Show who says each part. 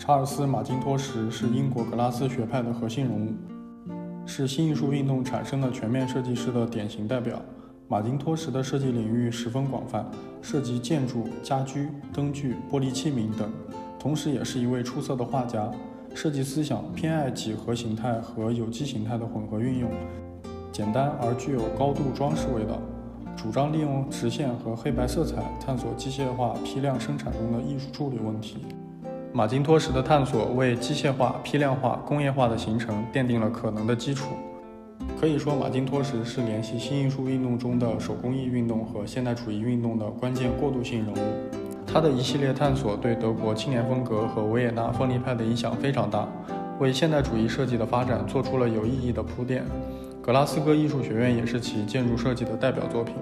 Speaker 1: 查尔斯·马金托什是英国格拉斯学派的核心人物，是新艺术运动产生的全面设计师的典型代表。马金托什的设计领域十分广泛，涉及建筑、家居、灯具、玻璃器皿等，同时也是一位出色的画家。设计思想偏爱几何形态和有机形态的混合运用，简单而具有高度装饰味道。主张利用直线和黑白色彩探索机械化批量生产中的艺术处理问题。马金托什的探索为机械化、批量化、工业化的形成奠定了可能的基础。可以说，马金托什是联系新艺术运动中的手工艺运动和现代主义运动的关键过渡性人物。他的一系列探索对德国青年风格和维也纳分离派的影响非常大，为现代主义设计的发展做出了有意义的铺垫。格拉斯哥艺术学院也是其建筑设计的代表作品。